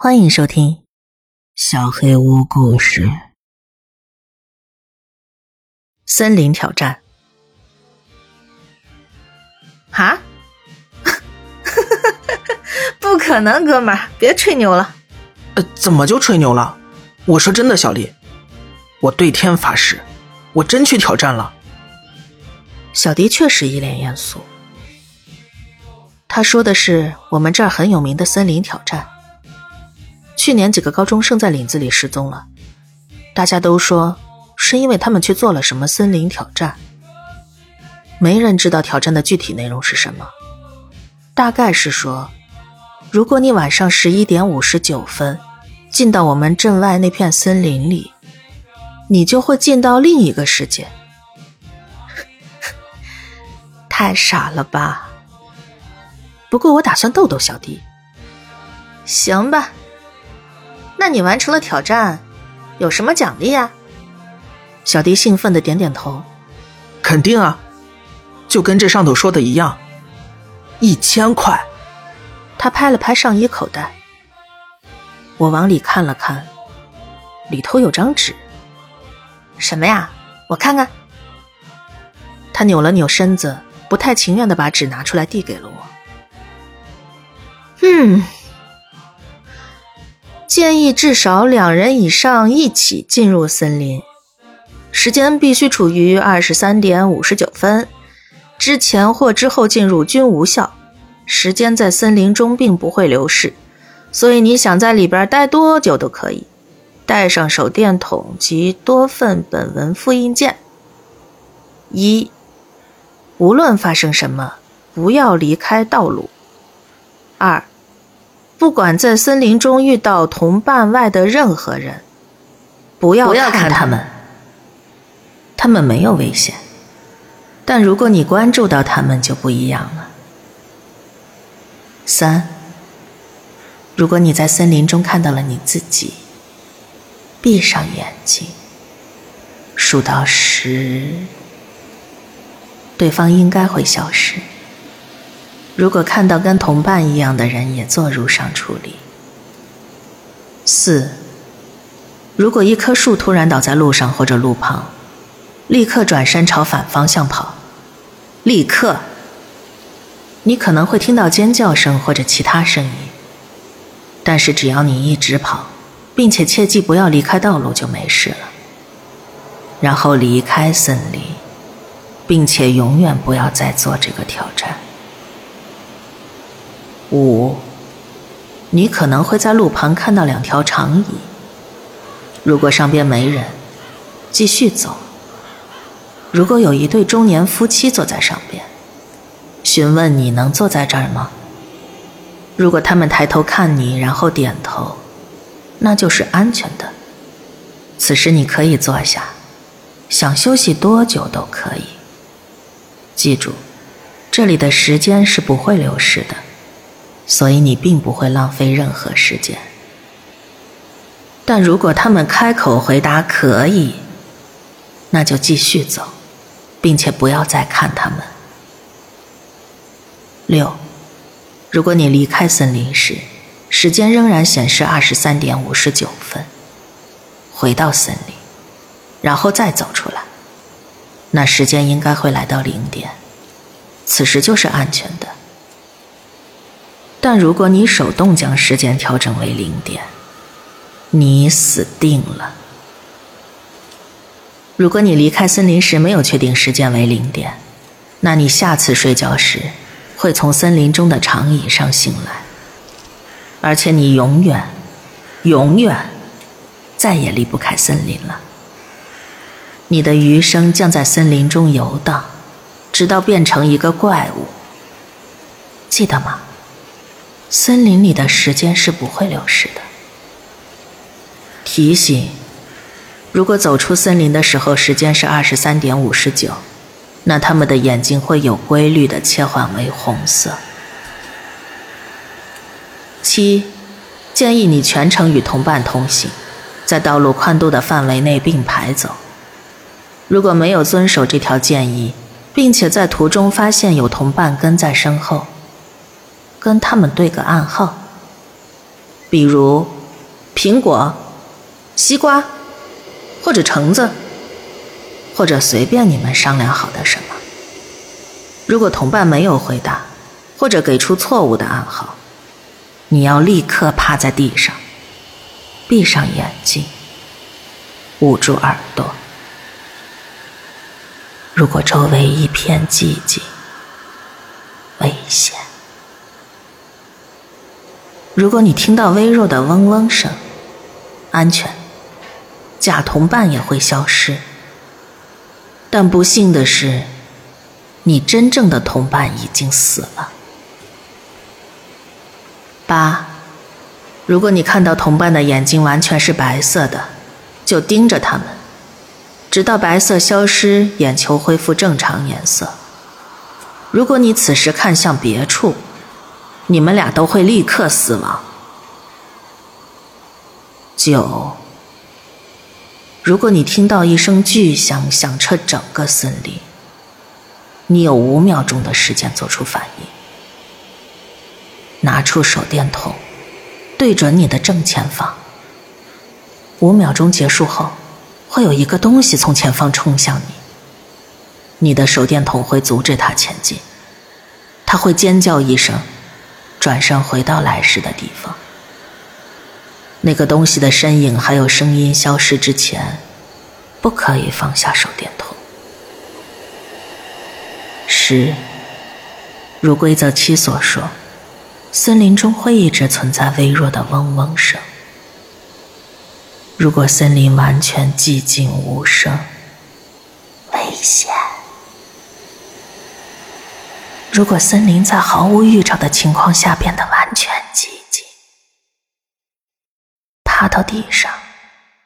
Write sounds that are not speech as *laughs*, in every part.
欢迎收听《小黑屋故事》《森林挑战》。啊？*laughs* 不可能，哥们儿，别吹牛了。呃，怎么就吹牛了？我说真的，小丽，我对天发誓，我真去挑战了。小迪确实一脸严肃。他说的是我们这儿很有名的森林挑战。去年几个高中生在林子里失踪了，大家都说是因为他们去做了什么森林挑战。没人知道挑战的具体内容是什么，大概是说，如果你晚上十一点五十九分进到我们镇外那片森林里，你就会进到另一个世界。*laughs* 太傻了吧？不过我打算逗逗小弟。行吧。那你完成了挑战，有什么奖励呀？小迪兴奋的点点头。肯定啊，就跟这上头说的一样，一千块。他拍了拍上衣口袋。我往里看了看，里头有张纸。什么呀？我看看。他扭了扭身子，不太情愿的把纸拿出来递给了我。嗯。建议至少两人以上一起进入森林，时间必须处于二十三点五十九分之前或之后进入均无效。时间在森林中并不会流逝，所以你想在里边待多久都可以。带上手电筒及多份本文复印件。一，无论发生什么，不要离开道路。二。不管在森林中遇到同伴外的任何人，不要看他们。他们没有危险，但如果你关注到他们，就不一样了。三，如果你在森林中看到了你自己，闭上眼睛，数到十，对方应该会消失。如果看到跟同伴一样的人，也做如上处理。四，如果一棵树突然倒在路上或者路旁，立刻转身朝反方向跑，立刻。你可能会听到尖叫声或者其他声音，但是只要你一直跑，并且切记不要离开道路，就没事了。然后离开森林，并且永远不要再做这个挑战。五，你可能会在路旁看到两条长椅。如果上边没人，继续走。如果有一对中年夫妻坐在上边，询问你能坐在这儿吗？如果他们抬头看你，然后点头，那就是安全的。此时你可以坐下，想休息多久都可以。记住，这里的时间是不会流逝的。所以你并不会浪费任何时间，但如果他们开口回答可以，那就继续走，并且不要再看他们。六，如果你离开森林时，时间仍然显示二十三点五十九分，回到森林，然后再走出来，那时间应该会来到零点，此时就是安全的。但如果你手动将时间调整为零点，你死定了。如果你离开森林时没有确定时间为零点，那你下次睡觉时会从森林中的长椅上醒来，而且你永远、永远再也离不开森林了。你的余生将在森林中游荡，直到变成一个怪物。记得吗？森林里的时间是不会流逝的。提醒：如果走出森林的时候时间是二十三点五十九，那他们的眼睛会有规律的切换为红色。七，建议你全程与同伴同行，在道路宽度的范围内并排走。如果没有遵守这条建议，并且在途中发现有同伴跟在身后，跟他们对个暗号，比如苹果、西瓜，或者橙子，或者随便你们商量好的什么。如果同伴没有回答，或者给出错误的暗号，你要立刻趴在地上，闭上眼睛，捂住耳朵。如果周围一片寂静，危险。如果你听到微弱的嗡嗡声，安全，假同伴也会消失。但不幸的是，你真正的同伴已经死了。八，如果你看到同伴的眼睛完全是白色的，就盯着他们。直到白色消失，眼球恢复正常颜色。如果你此时看向别处，你们俩都会立刻死亡。九，如果你听到一声巨响响彻整个森林，你有五秒钟的时间做出反应。拿出手电筒，对准你的正前方。五秒钟结束后。会有一个东西从前方冲向你，你的手电筒会阻止它前进，它会尖叫一声，转身回到来时的地方。那个东西的身影还有声音消失之前，不可以放下手电筒。十，如规则七所说，森林中会一直存在微弱的嗡嗡声。如果森林完全寂静无声，危险；如果森林在毫无预兆的情况下变得完全寂静，趴到地上，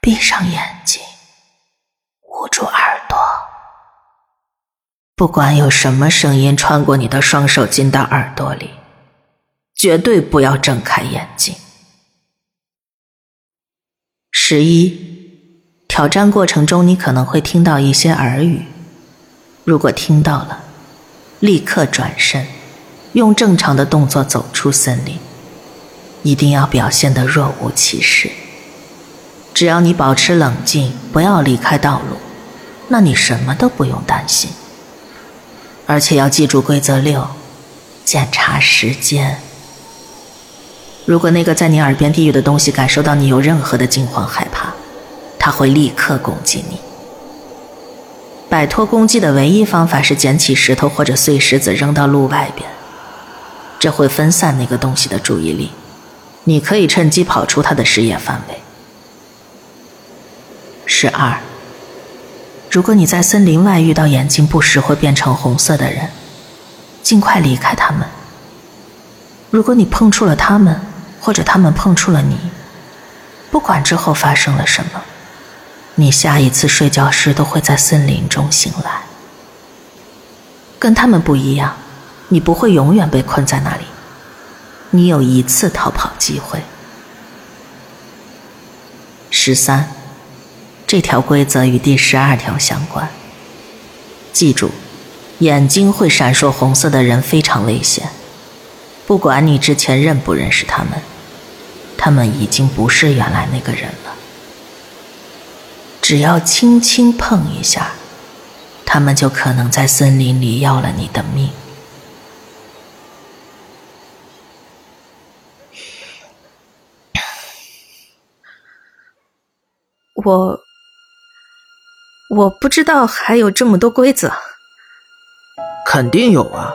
闭上眼睛，捂住耳朵，不管有什么声音穿过你的双手进到耳朵里，绝对不要睁开眼睛。十一，挑战过程中你可能会听到一些耳语，如果听到了，立刻转身，用正常的动作走出森林，一定要表现得若无其事。只要你保持冷静，不要离开道路，那你什么都不用担心。而且要记住规则六，检查时间。如果那个在你耳边低语的东西感受到你有任何的惊慌害怕，他会立刻攻击你。摆脱攻击的唯一方法是捡起石头或者碎石子扔到路外边，这会分散那个东西的注意力，你可以趁机跑出它的视野范围。十二，如果你在森林外遇到眼睛不时会变成红色的人，尽快离开他们。如果你碰触了他们，或者他们碰触了你，不管之后发生了什么，你下一次睡觉时都会在森林中醒来。跟他们不一样，你不会永远被困在那里，你有一次逃跑机会。十三，这条规则与第十二条相关。记住，眼睛会闪烁红色的人非常危险，不管你之前认不认识他们。他们已经不是原来那个人了。只要轻轻碰一下，他们就可能在森林里要了你的命。我我不知道还有这么多规则。肯定有啊！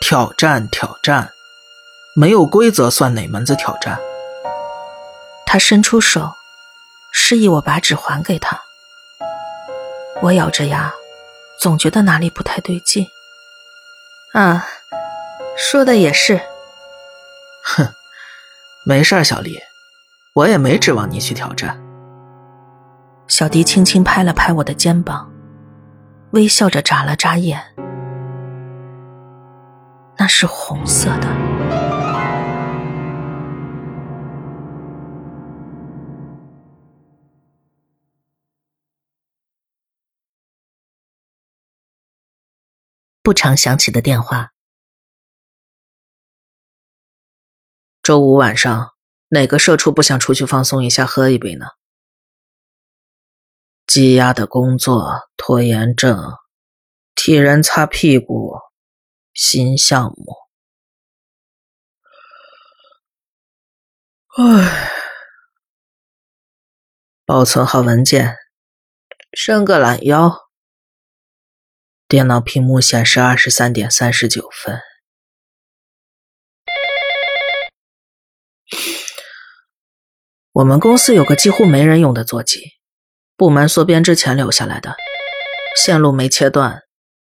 挑战，挑战，没有规则算哪门子挑战？他伸出手，示意我把纸还给他。我咬着牙，总觉得哪里不太对劲。啊，说的也是。哼，没事儿，小丽，我也没指望你去挑战。小迪轻轻拍了拍我的肩膀，微笑着眨了眨眼。那是红色的。不常响起的电话。周五晚上哪个社畜不想出去放松一下，喝一杯呢？积压的工作、拖延症、替人擦屁股、新项目。唉，保存好文件，伸个懒腰。电脑屏幕显示二十三点三十九分。我们公司有个几乎没人用的座机，部门缩编之前留下来的，线路没切断，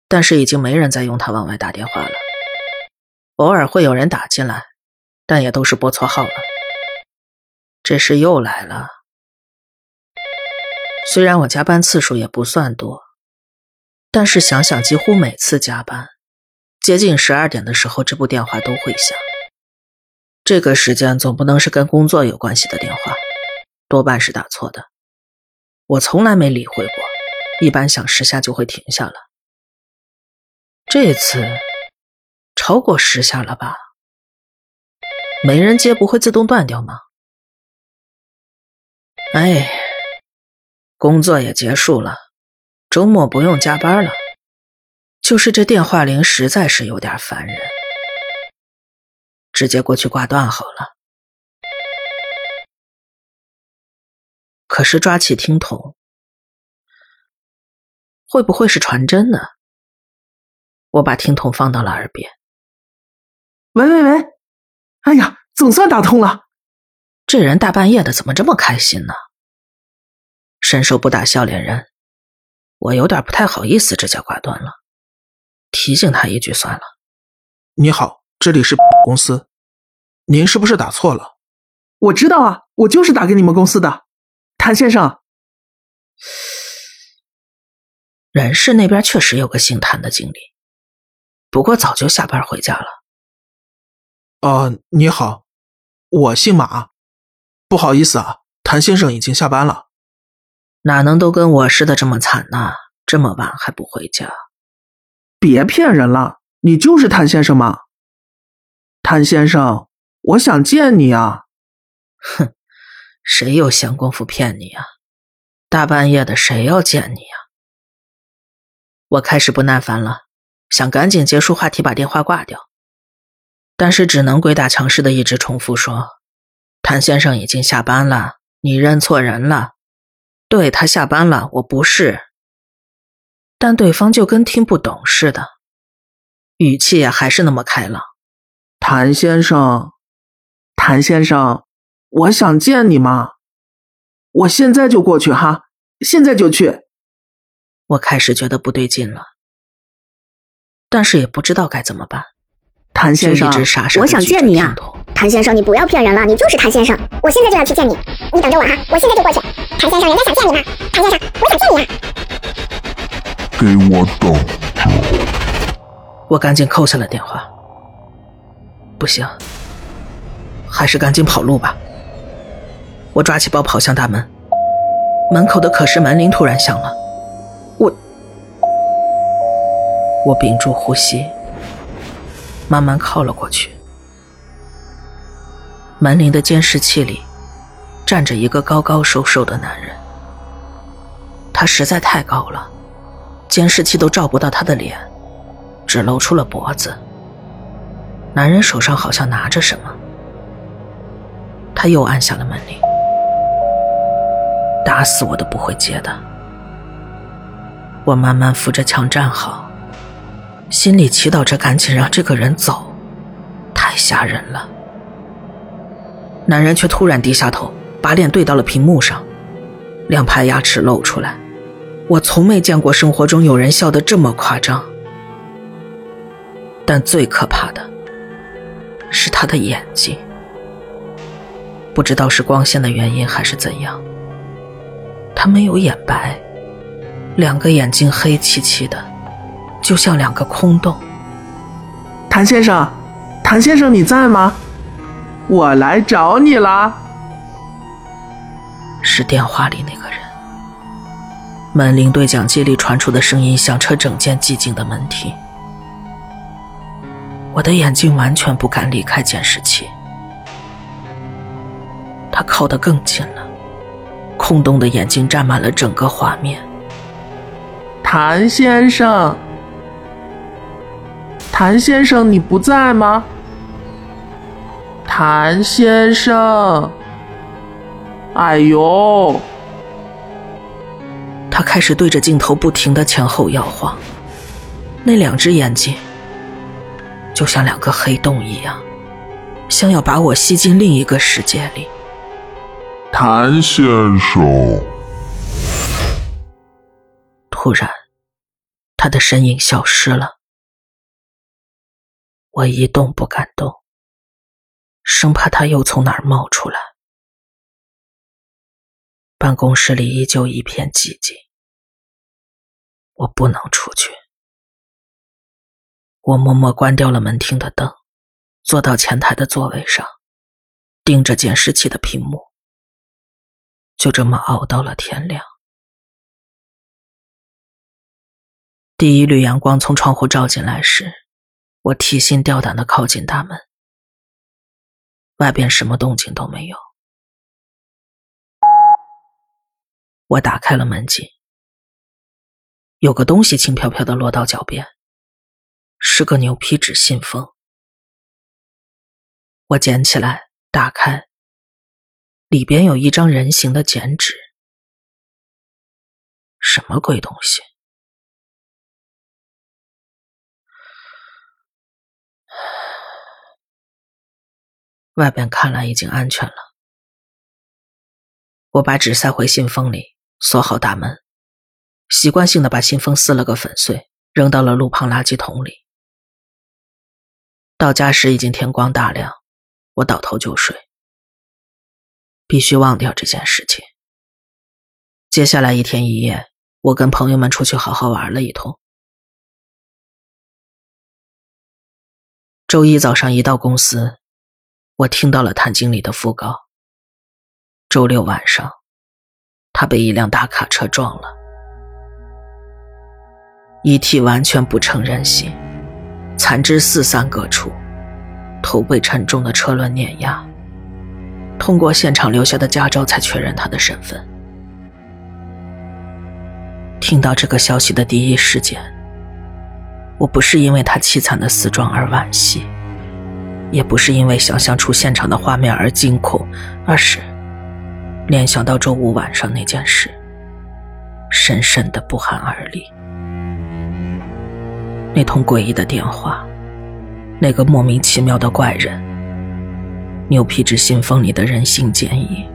但是已经没人再用它往外打电话了。偶尔会有人打进来，但也都是拨错号了。这事又来了，虽然我加班次数也不算多。但是想想，几乎每次加班，接近十二点的时候，这部电话都会响。这个时间总不能是跟工作有关系的电话，多半是打错的。我从来没理会过，一般响十下就会停下了。这次超过十下了吧？没人接不会自动断掉吗？哎，工作也结束了。周末不用加班了，就是这电话铃实在是有点烦人，直接过去挂断好了。可是抓起听筒，会不会是传真呢？我把听筒放到了耳边。喂喂喂，哎呀，总算打通了！这人大半夜的怎么这么开心呢？伸手不打笑脸人。我有点不太好意思，直接挂断了，提醒他一句算了。你好，这里是 *laughs* 公司，您是不是打错了？我知道啊，我就是打给你们公司的，谭先生。*sighs* 人事那边确实有个姓谭的经理，不过早就下班回家了。哦，你好，我姓马，不好意思啊，谭先生已经下班了。哪能都跟我似的这么惨呢？这么晚还不回家？别骗人了，你就是谭先生吗？谭先生，我想见你啊！哼，谁有闲工夫骗你啊？大半夜的，谁要见你啊？我开始不耐烦了，想赶紧结束话题，把电话挂掉，但是只能鬼打墙似的一直重复说：“谭先生已经下班了，你认错人了。”对他下班了，我不是，但对方就跟听不懂似的，语气也还是那么开朗。谭先生，谭先生，我想见你嘛？我现在就过去哈，现在就去。我开始觉得不对劲了，但是也不知道该怎么办。谭先生，我想见你啊！谭先生，你不要骗人了，你就是谭先生，我现在就要去见你，你等着我哈，我现在就过去。谭先生，人家想见你呢，谭先生，我想见你啊！给我等着！我赶紧扣下了电话。不行，还是赶紧跑路吧。我抓起包跑向大门，门口的可视门铃突然响了，我，我屏住呼吸。慢慢靠了过去，门铃的监视器里站着一个高高瘦瘦的男人，他实在太高了，监视器都照不到他的脸，只露出了脖子。男人手上好像拿着什么，他又按下了门铃，打死我都不会接的。我慢慢扶着墙站好。心里祈祷着，赶紧让这个人走，太吓人了。男人却突然低下头，把脸对到了屏幕上，两排牙齿露出来。我从没见过生活中有人笑得这么夸张。但最可怕的是他的眼睛，不知道是光线的原因还是怎样，他没有眼白，两个眼睛黑漆漆的。就像两个空洞。谭先生，谭先生，你在吗？我来找你啦。是电话里那个人。门铃对讲机里传出的声音响彻整间寂静的门厅。我的眼睛完全不敢离开监视器。他靠得更近了，空洞的眼睛占满了整个画面。谭先生，谭先生，你不在吗？谭先生，哎呦！他开始对着镜头不停的前后摇晃，那两只眼睛就像两个黑洞一样，像要把我吸进另一个世界里。谭先生，突然，他的身影消失了，我一动不敢动，生怕他又从哪儿冒出来。办公室里依旧一片寂静。我不能出去。我默默关掉了门厅的灯，坐到前台的座位上，盯着监视器的屏幕。就这么熬到了天亮。第一缕阳光从窗户照进来时，我提心吊胆的靠近大门。外边什么动静都没有。我打开了门禁，有个东西轻飘飘的落到脚边，是个牛皮纸信封。我捡起来，打开，里边有一张人形的剪纸，什么鬼东西？外边看来已经安全了，我把纸塞回信封里。锁好大门，习惯性的把信封撕了个粉碎，扔到了路旁垃圾桶里。到家时已经天光大亮，我倒头就睡，必须忘掉这件事情。接下来一天一夜，我跟朋友们出去好好玩了一通。周一早上一到公司，我听到了谭经理的讣告。周六晚上。他被一辆大卡车撞了，遗体完全不成人形，残肢四散各处，头被沉重的车轮碾压。通过现场留下的驾照才确认他的身份。听到这个消息的第一时间，我不是因为他凄惨的死状而惋惜，也不是因为想象出现场的画面而惊恐，而是。联想到周五晚上那件事，深深的不寒而栗。那通诡异的电话，那个莫名其妙的怪人，牛皮纸信封里的人性剪影，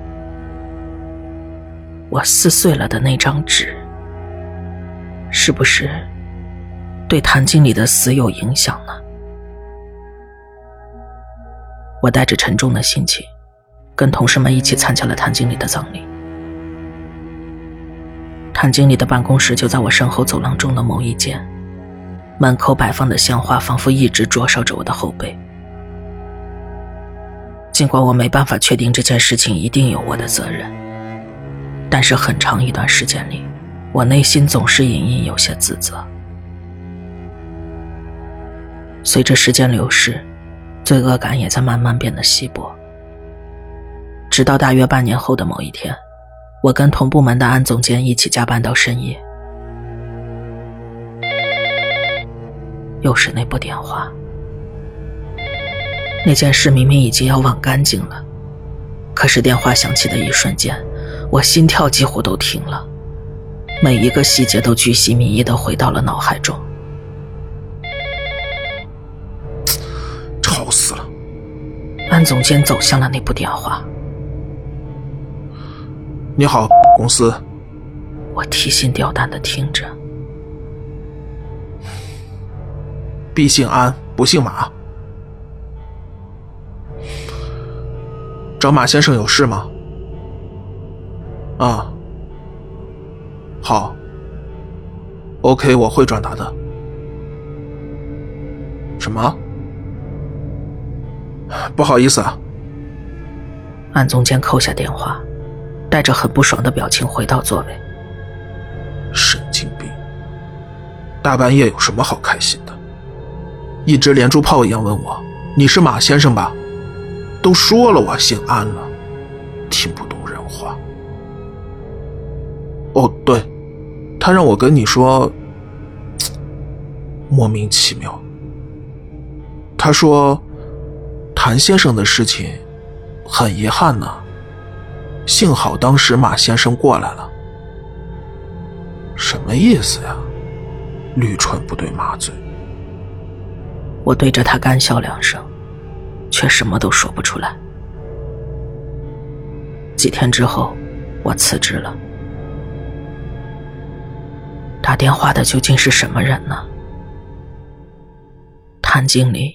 我撕碎了的那张纸，是不是对谭经理的死有影响我带着沉重的心情。跟同事们一起参加了谭经理的葬礼。谭经理的办公室就在我身后走廊中的某一间，门口摆放的鲜花仿佛一直灼烧着我的后背。尽管我没办法确定这件事情一定有我的责任，但是很长一段时间里，我内心总是隐隐有些自责。随着时间流逝，罪恶感也在慢慢变得稀薄。直到大约半年后的某一天，我跟同部门的安总监一起加班到深夜，又是那部电话。那件事明明已经要忘干净了，可是电话响起的一瞬间，我心跳几乎都停了，每一个细节都巨细靡遗的回到了脑海中。安总监走向了那部电话。你好，公司。我提心吊胆的听着。必姓安，不姓马。找马先生有事吗？啊，好。OK，我会转达的。什么？不好意思啊。安总监扣下电话。带着很不爽的表情回到座位。神经病！大半夜有什么好开心的？一直连珠炮一样问我：“你是马先生吧？”都说了我姓安了，听不懂人话。哦，对，他让我跟你说，*tsk* 莫名其妙。他说，谭先生的事情很遗憾呢，幸好当时马先生过来了。什么意思呀？驴唇不对马嘴。我对着他干笑两声，却什么都说不出来。几天之后，我辞职了。打电话的究竟是什么人呢？谭经理。